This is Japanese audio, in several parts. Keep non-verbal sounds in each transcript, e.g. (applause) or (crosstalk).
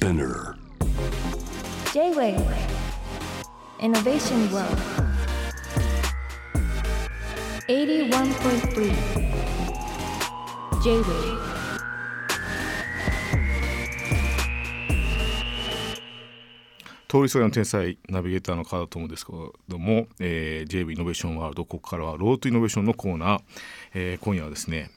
Spinner. J-Wave Innovation World. 81.3 J-Wave 通りすがりの天才ナビゲーターの川田智ですけども、えー、JV イノベーションワールドここからはロートイノベーションのコーナー、えー、今夜はですね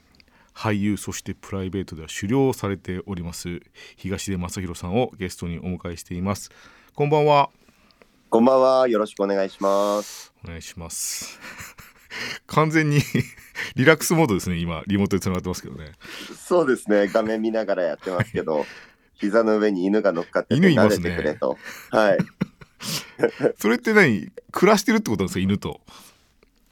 俳優そしてプライベートでは狩猟をされております東出正弘さんをゲストにお迎えしていますこんばんはこんばんは。よろしくお願いします。お願いします (laughs) 完全に (laughs) リラックスモードですね今リモートでつながってますけどねそうですね。画面見ながらやってますけど、膝の上に犬が乗っかってて撫で犬いますねてくれと。はい。(laughs) それって何？暮らしてるってことなんですか？犬と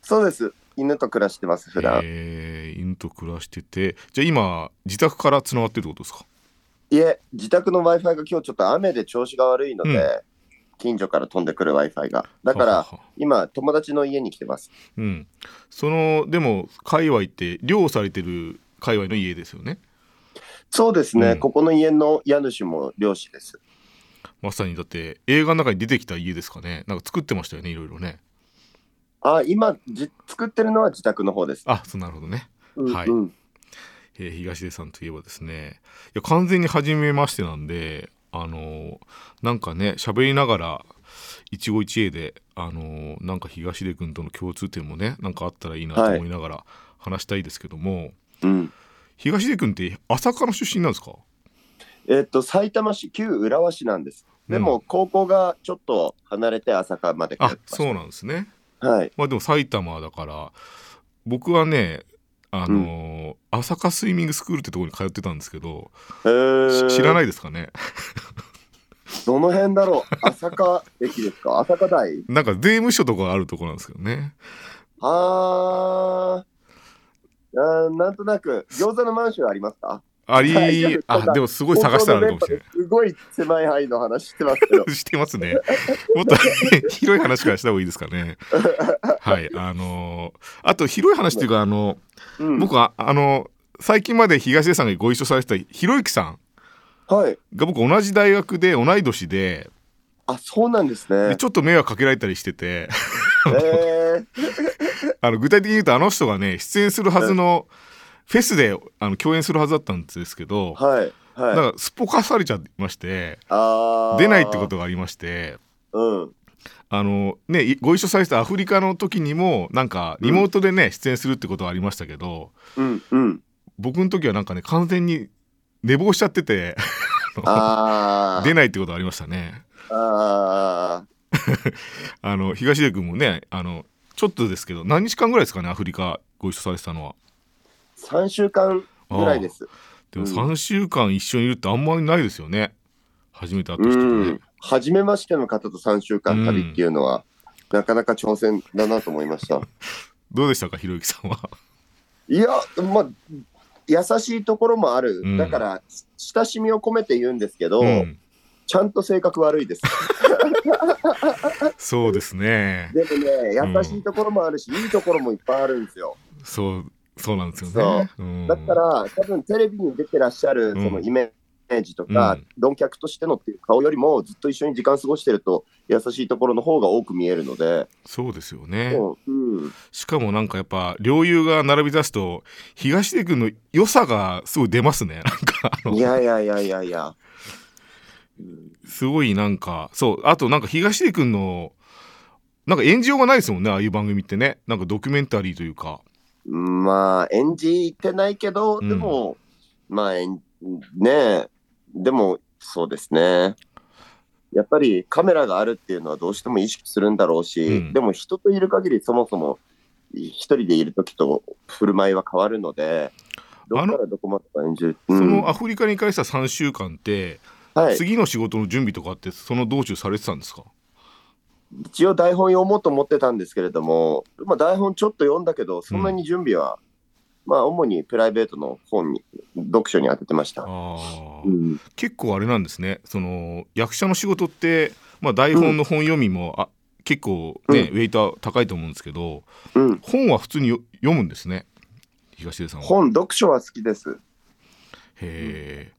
そうです。犬と暮らしてます、普段。えー、犬と暮らしててじゃあ今自宅からつながってるってことですか？いえ、自宅の Wi-Fi が今日ちょっと雨で調子が悪いので、うん近所から飛んでくる Wi-Fi が。だから、今、友達の家に来てます。うん、そのでも界隈って漁をされてる界隈の家ですよね？そうですね。うんここの家の家主も漁師です。まさにだって映画の中に出てきた家ですかね？なんか作ってましたよねいろいろねあ、今じ、作ってるのは自宅の方です。あそうなるほどね、はいうんうんえー東出さんといえばですねいや完全に初めましてなんであのーなんかね喋りながら一期一会であのーなんか東出君との共通点もねなんかあったらいいなと思いながら話したいですけども、うん。東出君って朝霞の出身なんですか？えっと、埼玉市旧浦和市なんです。でも、うん高校がちょっと離れて朝霞まで通ってあ。そうなんですねはい。まあでも埼玉だから僕はねあのー朝霞スイミングスクールってところに通ってたんですけど、えー、し知らないですかね？どの辺だろう？朝霞駅ですか？朝霞台？なんか税務署とかあるところなんですけどね。あー。あーなんとなく餃子のマンションありますか？ありあでもすごい探したらあるかもしれない。すごい狭い範囲の話してますけど (laughs) してますね。もっと (laughs) 広い話からした方がいいですかね。はいあのーあと広い話っていうかあのうん。僕はあの最近まで東出さんがご一緒されてたひろゆきさんはい。が僕同じ大学で同い年であそうなんですね。でちょっと迷惑かけられたりしてて。えー、(laughs) あの具体的に言うとあの人がね出演するはずのフェスであの共演するはずだったんですけど、はいはい。なんかすっぽかされちゃいまして出ないってことがありましてうん。あのねいご一緒されてたアフリカの時にもなんかリモートでね、出演するってことがありましたけどうんうん。僕の時はなんかね完全に寝坊しちゃってて (laughs) 出ないってことがありましたね。あ (laughs) あの東出君もねあのちょっとですけど何日間ぐらいですかねアフリカご一緒されてたのは。ー3週間ぐらいですでもうん3週間一緒にいるってあんまりないですよね初めて会ったう人とねん。初めましての方と3週間旅っていうのは、なかなか挑戦だなと思いました。(laughs) どうでしたかひろゆきさんは？いや、まあ、優しいところもある。うんだから、親しみを込めて言うんですけど、うん、ちゃんと性格悪いです。そうですねでもね、優しいところもあるし、いいところもいっぱいあるんですよ。そうそうなんですよね。うんだから、多分テレビに出てらっしゃるうんそのイメージとか、うん論客としてのっていう顔よりも、ずっと一緒に時間過ごしてると、優しいところの方が多く見えるので、そうですよね。うんうん、しかもなんかやっぱ両友が並び出すと東出君の良さがすごい出ますね。(laughs) なんかあのいやいやいやいやいや。うんすごいなんかそうあとなんか東出君のなんか演じようがないですもんねああいう番組ってねなんかドキュメンタリーというか。まあ、演じてないけど、うん。でも、まあ、演ねえ、でも、そうですね。やっぱりカメラがあるっていうのはどうしても意識するんだろうし、うん。でも人といる限りそもそも一人でいる時と振る舞いは変わるので、どこからどこまでか演じる。そうん。のアフリカに帰した3週間って、はい、次の仕事の準備とかってその道中されてたんですか？一応台本読もうと思ってたんですけれども、まあ、台本ちょっと読んだけど、そんなに準備は、まあ、主にプライベートの本に、読書に当ててました。うん。結構あれなんですね。その役者の仕事って、まあ、台本の本読みも、あ結構ね、うん。ウェイトは高いと思うんですけどうん、本は普通によ読むんですね。東出さんは。本、読書は好きです。へえ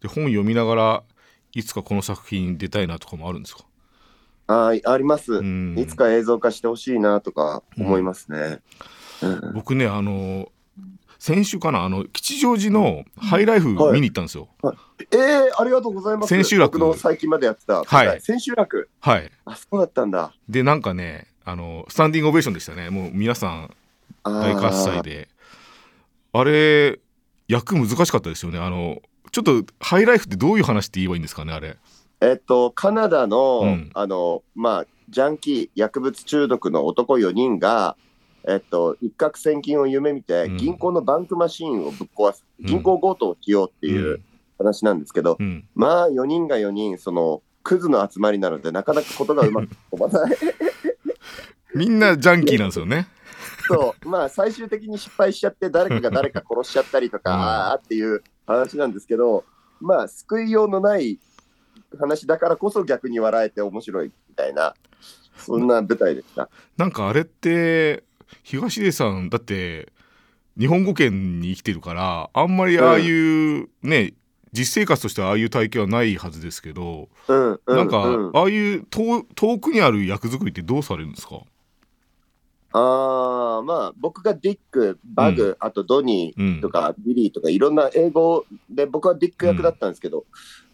で本読みながらいつかこの作品に出たいなとかもあるんですか？ああります、うん。いつか映像化してほしいなとか思いますね。うん。僕ねあの先週かなあの吉祥寺のハイライフはい。見に行ったんですよ。えー、ありがとうございます。千秋楽。僕の最近までやってた。はい。千秋楽。はい。あ、そうだったんだ。でなんかねあのスタンディングオベーションでしたね。もう皆さん大喝采で。あれ役難しかったですよね。あのちょっとハイライフってどういう話って言えばいいんですかねあれえっと、カナダの、うん。あの、まあ、ジャンキー、薬物中毒の男4人が、えっと、一攫千金を夢見て、うん。銀行のバンクマシーンをぶっ壊す、うん。銀行強盗をしようっていう話なんですけど、うん。まあ、4人が4人、その、クズの集まりなので、なかなかことがうまくいかない。(laughs) みんなジャンキーなんですよね。そう、まあ、最終的に失敗しちゃって、誰かが誰か殺しちゃったりとか、(laughs) うん。ああっていう話なんですけど、まあ、救いようのない話だからこそ逆に笑えて面白いみたいな、そんな舞台でした。なんかあれって東出さんだって日本語圏に生きてるからあんまりああいうね、実生活としてはああいう体験はないはずですけど、うん、うん、なんか、うんああいう遠遠くにある役作りってどうされるんですか？ああ、まあ、僕がディック、バグ、あとドニうん。ーとか、ビリーとか、いろんな英語で、僕はディック役だったんですけど、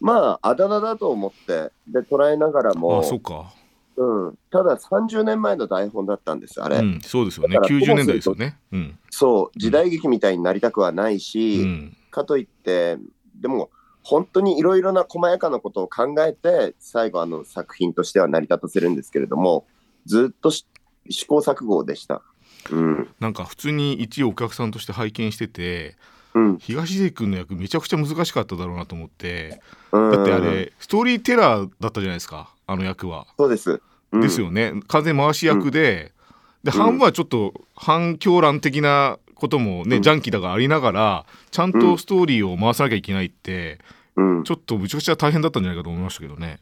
まあ、あだ名だと思って、で、捉えながらもあ、そうか、うん、ただ30年前の台本だったんです、あれ。うん、そうですよね。だから90年代ですよね。うん、そう、時代劇みたいになりたくはないし、うん。かといって、でも、本当にいろいろな細やかなことを考えて、最後、あの作品としては成り立たせるんですけれども、ずっとし試行錯誤でした。うん。なんか普通に一お客さんとして拝見しててうん。東出君の役めちゃくちゃ難しかっただろうなと思ってうんだってあれストーリーテラーだったじゃないですかあの役は。そうです。うんです。よね完全回し役で、でうん半分はちょっと反狂乱的なこともね、うんジャンキーだがありながらちゃんとストーリーを回さなきゃいけないって、うん。ちょっとむちゃくちゃ大変だったんじゃないかと思いましたけどね。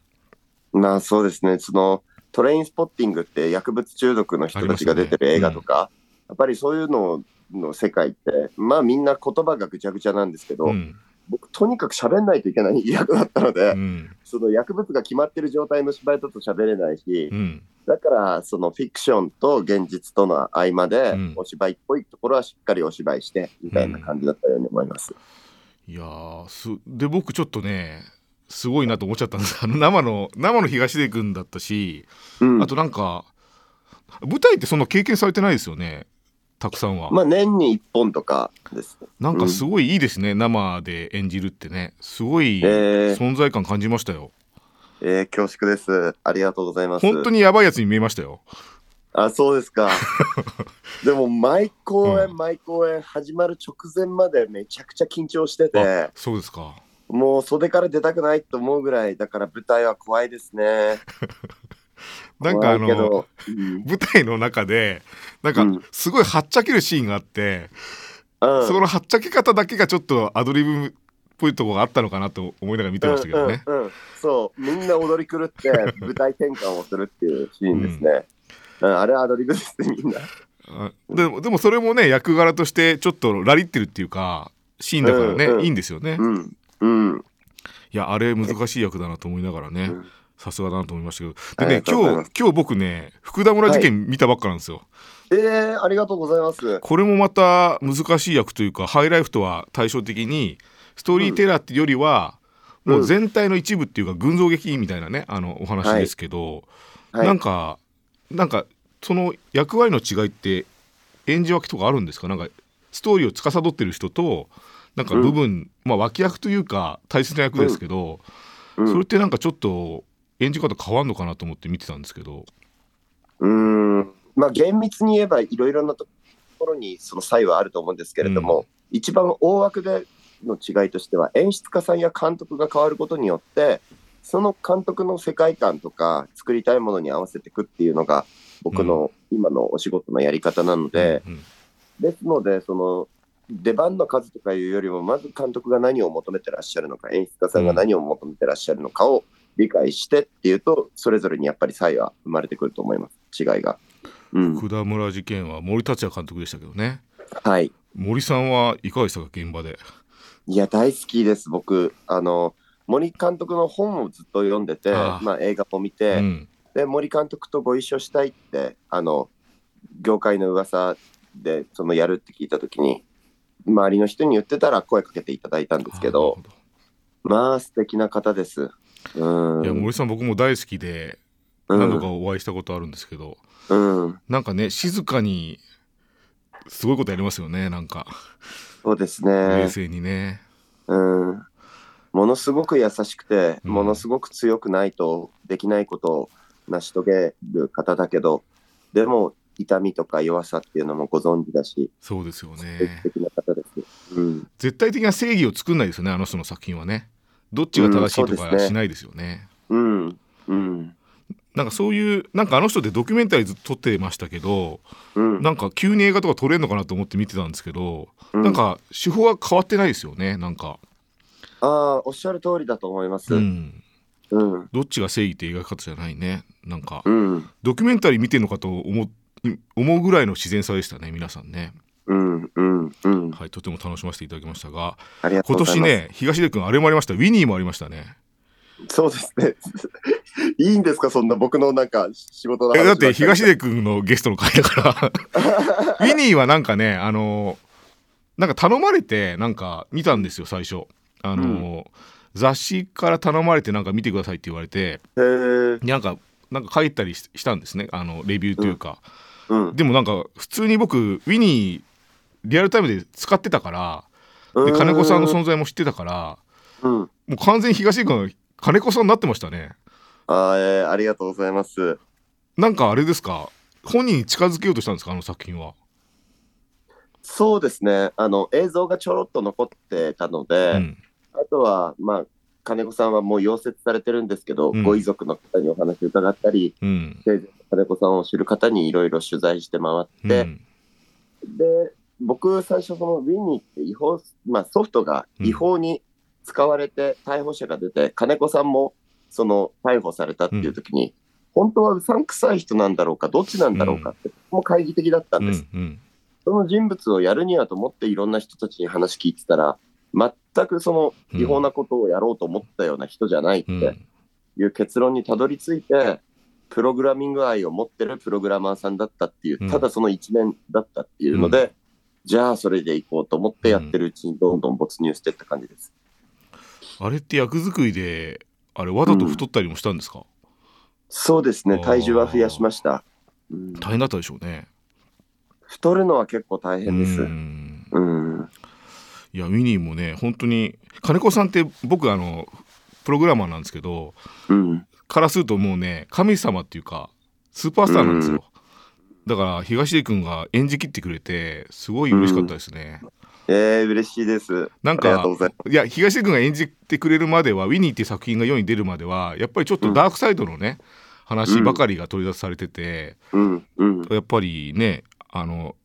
まあそうですね、そのトレインスポッティングって薬物中毒の人たちが出てる映画とか、やっぱりそういうのの世界って、まあみんな言葉がぐちゃぐちゃなんですけど、うん。僕、とにかく喋んないといけない役だったので、うん。その薬物が決まってる状態の芝居だと喋れないし、うん。だからそのフィクションと現実との合間で、うん。お芝居っぽいところはしっかりお芝居してみたいな感じだったように思います。いやーすで僕ちょっとねすごいなと思っちゃったんです。(laughs) あの生の生の東出君だったし、うん。あとなんか舞台ってそんな経験されてないですよね。たくさんは、まあ年に1本とかです。なんかすごいいいですね、生で演じるってね。すごいえー。存在感感じましたよ、えー恐縮です。ありがとうございます。本当にやばいやつに見えましたよ。あ、そうですか。(laughs) でも、毎公演、うん。毎公演、始まる直前までめちゃくちゃ緊張してて、そうですかもう袖から出たくないと思うぐらい、だから舞台は怖いですね。(laughs) なんかあのうん舞台の中でなんかうんすごいはっちゃけるシーンがあって、うんそのはっちゃけ方だけがちょっとアドリブっぽいところがあったのかなと思いながら見てましたけどね、うんうんうんそう、みんな踊り狂って舞台転換をするっていうシーンですね。うんあれはアドリブですね、みんな。あでもでもそれもね役柄としてちょっとラリってるっていうかシーンだからね、うんうんいいんですよね、いうん。うん。やあれ難しい役だなと思いながらねうん。さすがだなと思いましたけど。でね今日今日僕ね福田村事件見たばっかなんですよ、えー、ありがとうございます。これもまた難しい役というかハイライフとは対照的にストーリーテラーっていうよりは、うん。もう全体の一部っていうか群像劇みたいなねあのお話ですけど、はい。なんかなんかその役割の違いって演じ分けとかあるんですか？なんかストーリーを司ってる人となんか部分、まあ脇役というか大切な役ですけど、うん。それってなんかちょっと演じ方変わんのかなと思って見てたんですけど。うーん。まあ厳密に言えばいろいろなところにその差異はあると思うんですけれども、うん。一番大枠での違いとしては演出家さんや監督が変わることによってその監督の世界観とか作りたいものに合わせていくっていうのが僕の今のお仕事のやり方なので、うん。ですのでその出番の数とかいうよりもまず監督が何を求めてらっしゃるのか演出家さんが何を求めてらっしゃるのかを理解してっていうとそれぞれにやっぱり差異は生まれてくると思います。違いが。うん、福田村事件は森達也監督でしたけどね。はい。森さんはいかがでしたか現場で？いや大好きです。僕あの森監督の本をずっと読んでて、あーまあ、映画も見て、うん。で森監督とご一緒したいってあの業界の噂でそのやるって聞いた時に周りの人に言ってたら声かけていただいたんですけどあまあ素敵な方です。うん。いや森さん僕も大好きでうん。何度かお会いしたことあるんですけど、うん、なんかね静かにすごいことやりますよねなんか。そうです冷ね、静にね。うん。ものすごく優しくて、うん。ものすごく強くないとできないことを成し遂げる方だけど、でも痛みとか弱さっていうのもご存知だし、そうですよ素ね。敵な方です。うん、絶対的な正義を作んないですよねあの人の作品はね。どっちが正しいとかしないですよね。うん、うん、なんかそういうなんかあの人ってドキュメンタリーずっと撮ってましたけどうん。なんか急に映画とか撮れるのかなと思って見てたんですけど、うんなんか手法は変わってないですよねなんか、ああ、おっしゃる通りだと思います。ううん、ん、うん、どっちが正義って描き方じゃないねなんか、うん、ドキュメンタリー見てるのかと思う思うぐらいの自然さでしたね皆さんねうん、うん、うん。はいとても楽しませていただきましたが今。年ね東出君あれもありましたウィニーもありましたねそうですね。(laughs) いいんですか、そんな僕のなんか仕事だって東出君のゲストの回だから (laughs) ウィニーはなんかねあのなんか頼まれてなんか見たんですよ最初あの、雑誌から頼まれてなんか見てくださいって言われて。なんかなんか書いたりししたんですねあのレビューというか、うん。でもなんか普通に僕ウィニーリアルタイムで使ってたからで金子さんの存在も知ってたからうん。もう完全に東出君が金子さんになってましたねあーえーありがとうございます。なんかあれですか？本人に近づけようとしたんですか？あの作品は。そうですね。あの、映像がちょろっと残ってたので、うんあとは、まあ、金子さんはもう溶接されてるんですけど、うんご遺族の方にお話を伺ったり、うん生前の金子さんを知る方にいろいろ取材して回うって、ん。で、僕、最初、そのウィニーって違法、まあ、ソフトが違法に使われて逮捕者が出て、金子さんもその逮捕されたっていう時に、本当はうさんくさい人なんだろうか、どっちなんだろうかって、も懐疑的だったんうです。んうん。その人物をやるにはと思っていろんな人たちに話聞いてたら、全くその違法なことをやろうと思ったような人じゃないってうんいう結論にたどり着いて、プログラミング愛を持ってるプログラマーさんだったっていううん、ただその一面だったっていうので、うじゃあそれでいこうと思ってやってるうちにどんどん没入していった感じです。あれって役作りであれわざと太ったりもしたんですか、そうですね、体重は増やしました。うん大変だったでしょうね。太るのは結構大変です。ううんん。いやウィニーもね本当に金子さんって僕あのプログラマーなんですけどうん。からするともうね神様っていうかスーパースターなんですよ。だから東出君が演じきってくれてすごい嬉しかったですね。えー、嬉しいです。なんかいや東出君が演じてくれるまでは「ウィニー」っていう作品が世に出るまではやっぱりちょっとダークサイドのね、話ばかりが取り出されてて、す。うん。うん。やっぱりねあの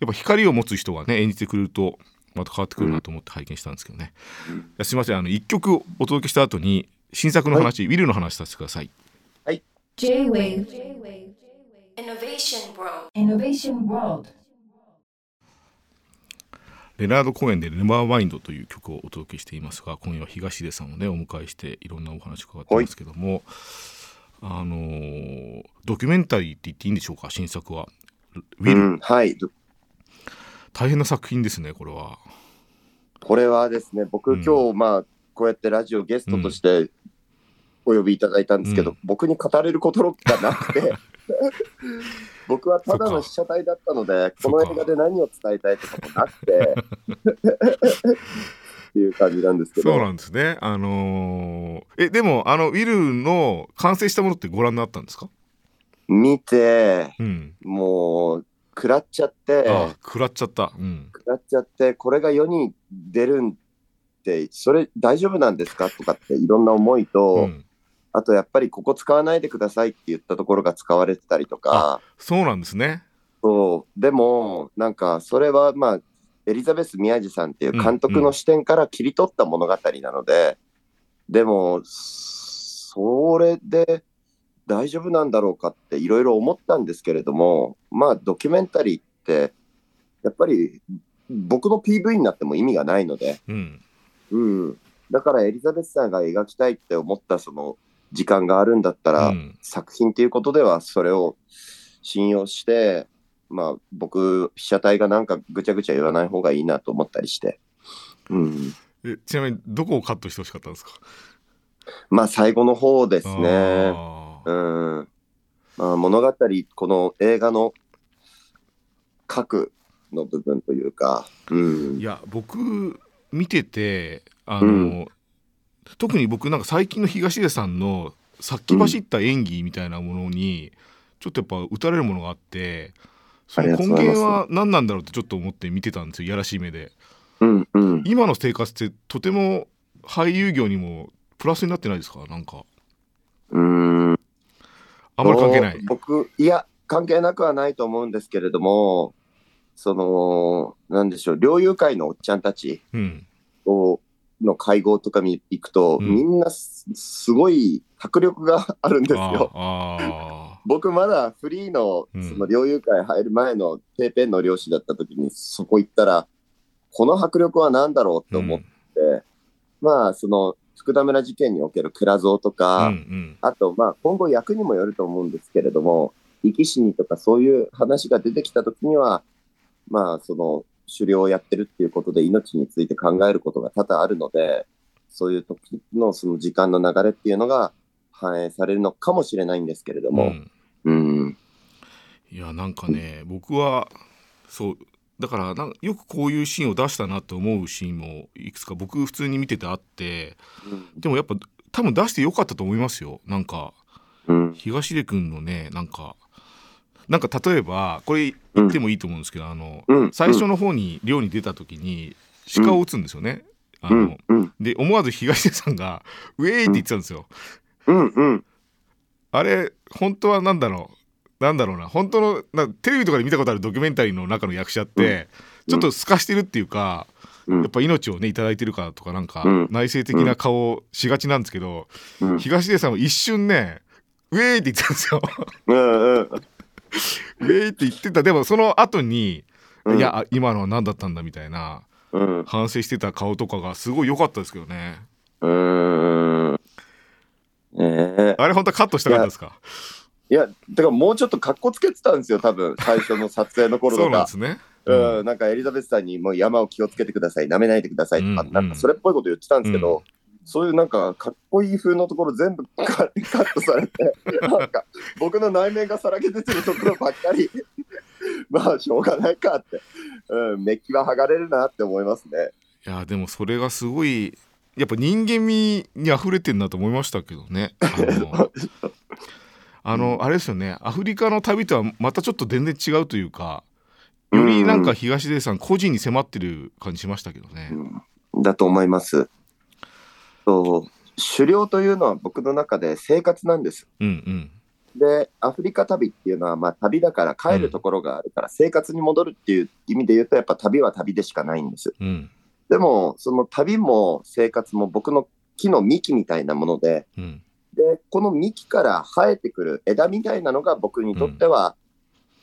やっぱ光を持つ人がね演じてくれるとまた変わってくるなと思って拝見したんですけどね、うんいやすいませんあの1曲お届けした後に新作の話、ウィルの話させてください。J-Wave Innovation World Innovation World レナード公演で「ネバーマインド」という曲をお届けしていますが今夜は東出さんをねお迎えしていろんなお話を伺ってますけども、あのードキュメンタリーって言っていいんでしょうか新作は。ウィル、うん。はい。大変な作品ですねこれは。これはですね、僕、うん。今日、まあ、こうやってラジオゲストとしてお呼びいただいたんですけど、うん。僕に語れることがなくて、(laughs) 僕はただの被写体だったので、この映画で何を伝えたいとかもなくて、っていう感じなんですけど、そうなんですね。あのーえでもあのウィルの完成したものってご覧になったんですか？見て、うん。もう、食らっちゃって、あ食らっちゃった。うん。食らっちゃって、これが世に出るんそれ大丈夫なんですか？とかっていろんな思いと、うん。あとやっぱりここ使わないでくださいって言ったところが使われてたりとか、そうなんですね。そう。でもなんかそれはまあエリザベス宮治さんっていう監督の視点から切り取った物語なので、でもそれで大丈夫なんだろうかっていろいろ思ったんですけれどもまあドキュメンタリーってやっぱり僕の PV になっても意味がないので、うんうん、だからエリザベスさんが描きたいって思ったその時間があるんだったら、うん作品っていうことではそれを信用して、まあ僕、被写体がなんかぐちゃぐちゃ言わない方がいいなと思ったりして。うん。えちなみにどこをカットしてほしかったんですか？まあ最後の方ですね。うん。まあ物語、この映画の核の部分というか、うんい。や僕見ててあの、うん。特に僕なんか最近の東出さんの先走った演技みたいなものに、ちょっとやっぱ打たれるものがあってその根源は何なんだろうってちょっと思って見てたんですよいやらしい目でうんうん。今の生活ってとても俳優業にもプラスになってないですか？なんか。うん。あんまり関係ない。僕、いや、関係なくはないと思うんですけれども、その、なんでしょう、猟友会のおっちゃんたちうん。をの会合とかに行くと、うん。みんなすすごい迫力があるんですあよ。あ僕まだフリーのうん。その猟友会入る前のペーペンの漁師だった時にそこ行ったら、この迫力は何だろうと思って、まあその福田村事件における蔵蔵とうんか、うん。あと、まあ、今後役にもよると思うんですけれども、生き死にとかそういう話が出てきたときには、まあ、その、狩猟をやってるっていうことで命について考えることが多々あるので、そういう時のその時間の流れっていうのが反映されるのかもしれないんですけれども、うん。うん、いやなんかね僕はそうだからなんよくこういうシーンを出したなと思うシーンもいくつか僕普通に見ててあってでもやっぱ多分出してよかったと思いますよ。なんかうん、東出君のねなんかなんか例えばこれ言ってもいいと思うんですけど、あのうん、最初の方に漁に出た時に鹿を撃つんですよね。あので思わず東出さんが「ウェーイ!」って言ってたんですよ。うん、うん、あれ本当はなんだろうなんだろうな本当のなテレビとかで見たことあるドキュメンタリーの中の役者って、うん。ちょっと透かしてるっていうか、うん。やっぱ命をねいただいてるからとかなんか、うん。内省的な顔をしがちなんですけど、うん、東出さんは一瞬ね「ウェーイ!」って言ってたんですよ。うん、うん、ウェーイって言ってた。でもその後に、うん。いやあ今のは何だったんだみたいなうん、反省してた顔とかがすごい良かったですけどね。うん、ええ。あれ本当はカットしたかったですか？いや、だからもうちょっと格好つけてたんですよ、多分。最初の撮影の頃そうとか。なんですね。うん、なんかエリザベスさんにもう山を気をつけてください、舐めないでくださいとか、うんなんかそれっぽいこと言ってたんですけど、うんそういうなんかかっこいい風のところ全部 (laughs) カカットされて、なんか僕の内面がさらけ出てるところばっかり、(laughs) まあしょうがないかって、うん、メッキは剥がれるなって思いますね。いやでもそれがすごいやっぱ人間味に溢れてんなと思いましたけどね。あの (laughs) あのあれですよねアフリカの旅とはまたちょっと全然違うというかよりなんか東出さん個人に迫ってる感じしましたけどね。うんだと思います。そう狩猟というのは僕の中で生活なんです。うんうんで、アフリカ旅っていうのは、まあ、旅だから帰るところがあるから、生活に戻るっていう意味で言うと、やっぱ旅は旅でしかないんです。うんでも、その旅も生活も僕の木の幹みたいなもので、うんで、この幹から生えてくる枝みたいなのが僕にとっては、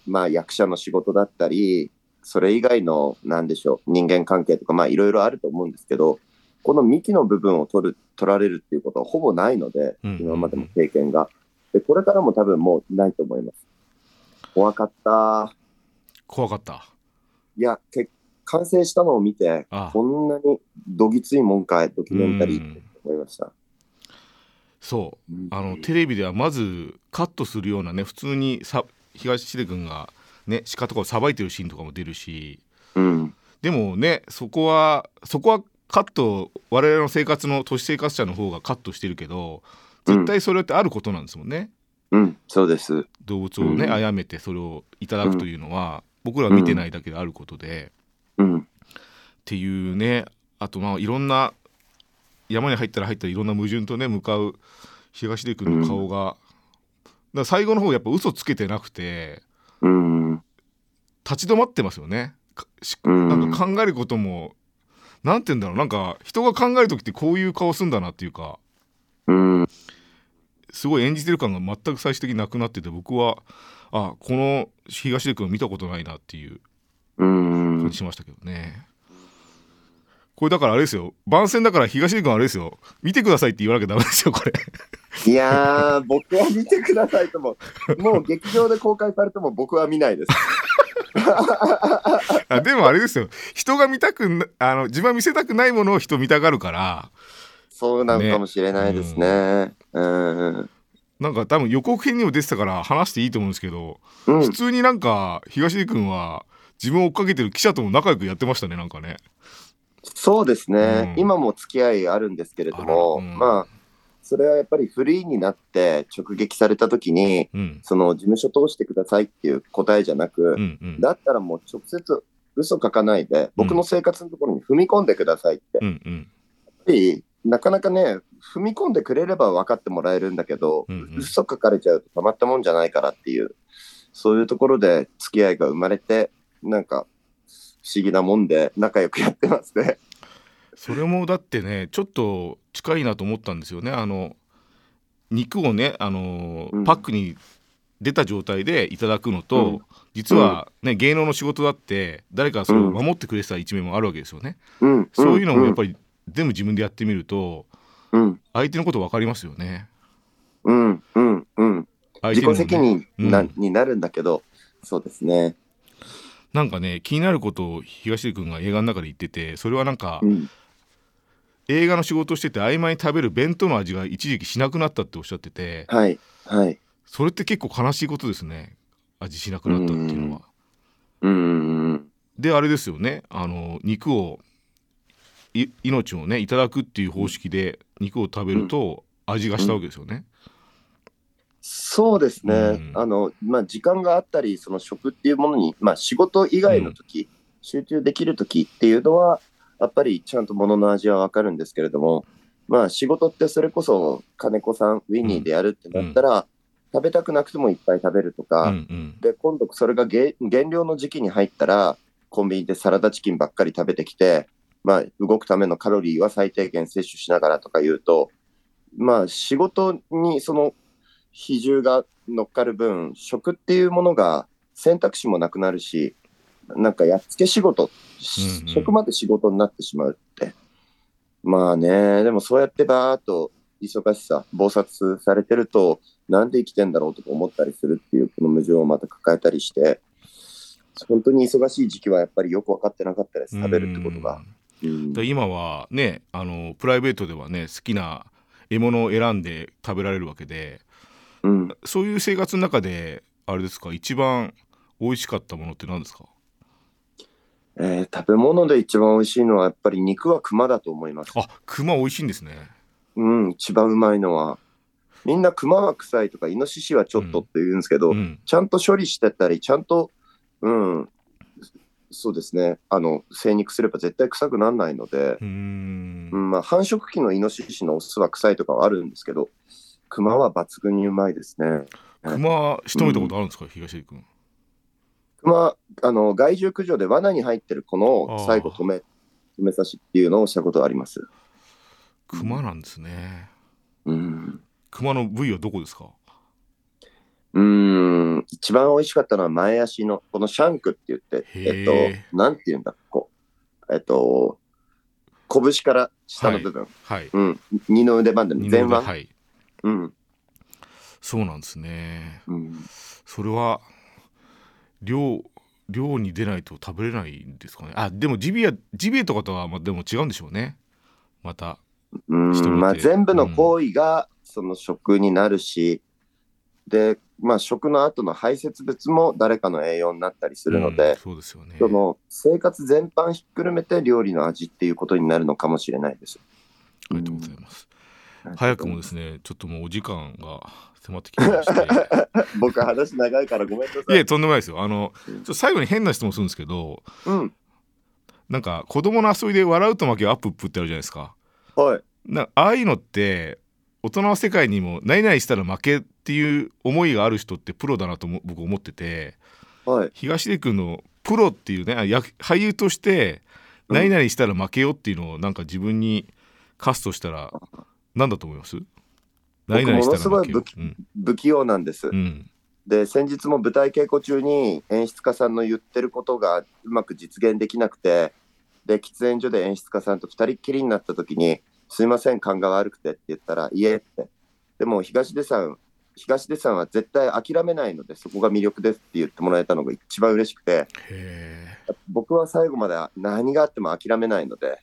まあ、役者の仕事だったり、それ以外の、なんでしょう、人間関係とか、まあ、いろいろあると思うんですけど、この幹の部分を取る、取られるっていうことはほぼないので、うん今までの経験が。で、これからも多分もうないと思います。怖かった。怖かった。いや、け完成したのを見て、あこんなにどぎついもんかい、ドキュメンタリーってうん思いました。そうあのテレビではまずカットするようなね普通にさ東出君がね鹿とかをさばいてるシーンとかも出るしうん。でもねそこはそこはカット我々の生活の都市生活者の方がカットしてるけど絶対それってあることなんですもんね、うん、そうです。動物をねうん殺めてそれをいただくというのは、僕らは見てないだけであることで、うん。っていうねあとまあいろんな山に入ったら入ったらいろんな矛盾とね向かう東出君の顔が、だから最後の方やっぱ嘘つけてなくてうん。立ち止まってますよね。なんか考えることもなんて言うんだろうなんか人が考える時ってこういう顔すんだなっていうかうん。すごい演じてる感が全く最終的になくなってて僕はあこの東出君見たことないなっていううん感じ。しましたけどね。これだからあれですよ番宣だから東出君あれですよ見てくださいって言わなきゃダメですよこれいやー、僕は見てくださいとも、もう劇場で公開されても僕は見ないです。あでもあれですよ。人が見たくなあの自分は見せたくないものを人見たがるから。そうなのかもしれないですね。うん。なんか多分予告編にも出てたから話していいと思うんですけど、うん。普通になんか東出君は自分を追っかけてる記者とも仲良くやってましたねなんかね。そうですね、うん。今も付き合いあるんですけれども、うん。まあ、それはやっぱりフリーになって直撃されたときに、うんその事務所通してくださいっていう答えじゃなく、うんうんだったらもう直接嘘書かないで、僕の生活のところに踏み込んでくださいって。やっうんうんぱりなかなかね、踏み込んでくれれば分かってもらえるんだけど、うんうん嘘書かれちゃうとたまったもんじゃないからっていう、そういうところで付き合いが生まれて、なんか不思議なもんで仲良くやってますね。それもだってねちょっと近いなと思ったんですよね。あの肉をねあの、うん。パックに出た状態でいただくのと、うん。実はね、芸能の仕事だって誰かそれを守ってくれてた一面もあるわけですよね、うん、そういうのもやっり、ぱり全部自分でやってみるとうん、相手のこと分かりますよね。うん、うん、うん。ね。自己責任な、うん。になるんだけど、そうですね。なんかね気になることを東出君が映画の中で言っててそれはなんか、うん、映画の仕事をしてて合間に食べる弁当の味が一時期しなくなったっておっしゃっててはい、はい。それって結構悲しいことですね味しなくなったっていうのは。うん、うん、であれですよねあの肉をい命をねいただくっていう方式で肉を食べると味がしたわけですよね。そうですね。うんあの、まあ、時間があったり、その食っていうものに、まあ、仕事以外の時、集中できる時っていうのは、やっぱりちゃんと物の味はわかるんですけれども、まあ、仕事ってそれこそ金子さん、ウィニーでやるってなったら、食べたくなくてもいっぱい食べるとうか、んうん。で、今度それが減減量の時期に入ったら、コンビニでサラダチキンばっかり食べてきて、まあ、動くためのカロリーは最低限摂取しながらとか言うと、まあ、仕事にその比重が乗っかる分、食っていうものが選択肢もなくなるし、なんかやっつけ仕事、うんうん。食まで仕事になってしまうって。まあね、でもそうやってバーっと忙しさ、忙殺されてると、なんで生きてんだろうとか思ったりするっていう、この矛盾をまた抱えたりして、本当に忙しい時期はやっぱりよく分かってなかったです、食べるってことが。うん。で今はねあのプライベートではね好きな獲物を選んで食べられるわけでうん、そういう生活の中であれですか一番美味しかったものって何ですか？えー食べ物で一番美味しいのはやっぱり肉は熊だと思います。あ熊美味しいんですね。うん、一番うまいのは。みんな熊は臭いとか、イノシシはちょっとって言うんですけど、うんちゃんと処理してたり、ちゃんと、うん、そうですね、あの、精肉すれば絶対臭くならないので、うーんうんまあ、繁殖期のイノシシのオスは臭いとかはあるんですけど、熊は抜群にうまいですね。熊仕留めたことあるんですか、東出君。熊、あの、害獣駆除で罠に入ってる子の最後止め、止め刺しっていうのをしたことあります。熊なんですね。うん。熊の部位はどこですか？うーん、一番美味しかったのは前足の、このシャンクって言って、えっと、なんて言うんだ、こう、えっと、拳から下の部分、はい。うん、二の腕までの前腕、はい。うん、そうなんですね。うん、それは量量に出ないと食べれないんですかね。あでもジビエジビエとかとはまあでも違うんでしょうね。また。うんまあ、全部の行為がその食になるし、で、まあ、食の後の排泄物も誰かの栄養になったりするのうんで、そうですよね。その生活全般ひっくるめて料理の味っていうことになるのかもしれないです。ありがとうございます。うん早くもですね、ちょっともうお時間が迫ってきてまして。(laughs) 僕話長いからごめんなさい。いやとんでもないですよ。あのうんちょっと最後に変な質問するんですけど、うん。なんか子供の遊びで笑うと負けアップップってあるじゃないですか。はい。なああいうのって大人の世界にも何々したら負けっていう思いがある人ってプロだなとも僕思っててはい。東出君のプロっていうね俳優としてうん何々したら負けよっていうのをなんか自分に課すとしたら何だと思います？何々したら負け？よものすごいうん。不器用なんです。うん。で、先日も舞台稽古中に演出家さんの言ってることがうまく実現できなくて、で喫煙所で演出家さんと2人っきりになった時に「すいません勘が悪くて」って言ったら「いえ」って。でも東出さん東出さんは絶対諦めないのでそこが魅力ですって言ってもらえたのが一番嬉しくて。僕は最後まで何があっても諦めないので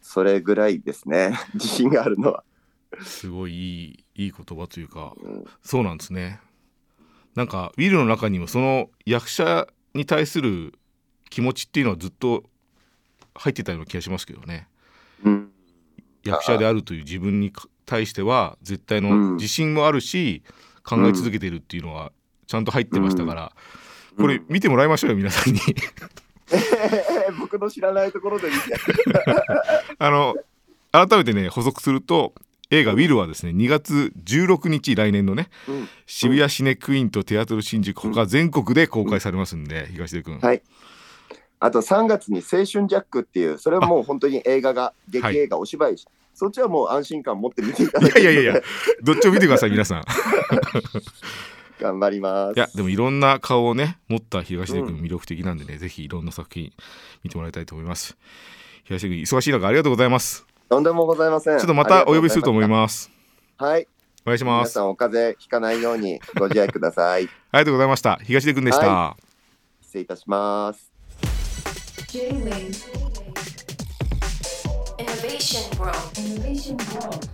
それぐらいですね。(laughs) 自信があるのはすごいいいいい言葉というか、うん、そうなんですね。なんかウィルの中にもその役者に対する気持ちっていうのはずっと入ってたような気がしますけどね、うん、役者であるという自分に対しては絶対の自信もあるし、考え続けてるっていうのはちゃんと入ってましたから、これ見てもらいましょうよ皆さんに。(laughs) 僕の知らないところで見て。(laughs) あの改めてね補足すると映画「ウィル」はですね2月16日来年のね、うん、渋谷シネクイーンとテアトル新宿他全国で公開されますんで、東出君。はい。あと3月に「青春ジャック」っていうそれはもう本当に映画が劇映画、お芝居そっちはもう安心感持って見ていただけいやいやいやどっちを見てください皆さん。(laughs) 頑張ります。いやでもいろんな顔をね持った東出君魅力的なんでね、うん、ぜひいろんな作品見てもらいたいと思います。東出君忙しい中ありがとうございますとんでもございません。ちょっとまたお呼びすると思います。はい。お願いします。皆さんお風邪ひかないようにご自愛ください。ありがとうございました。東出君でした、はい、失礼いたします。Innovation World. Innovation World.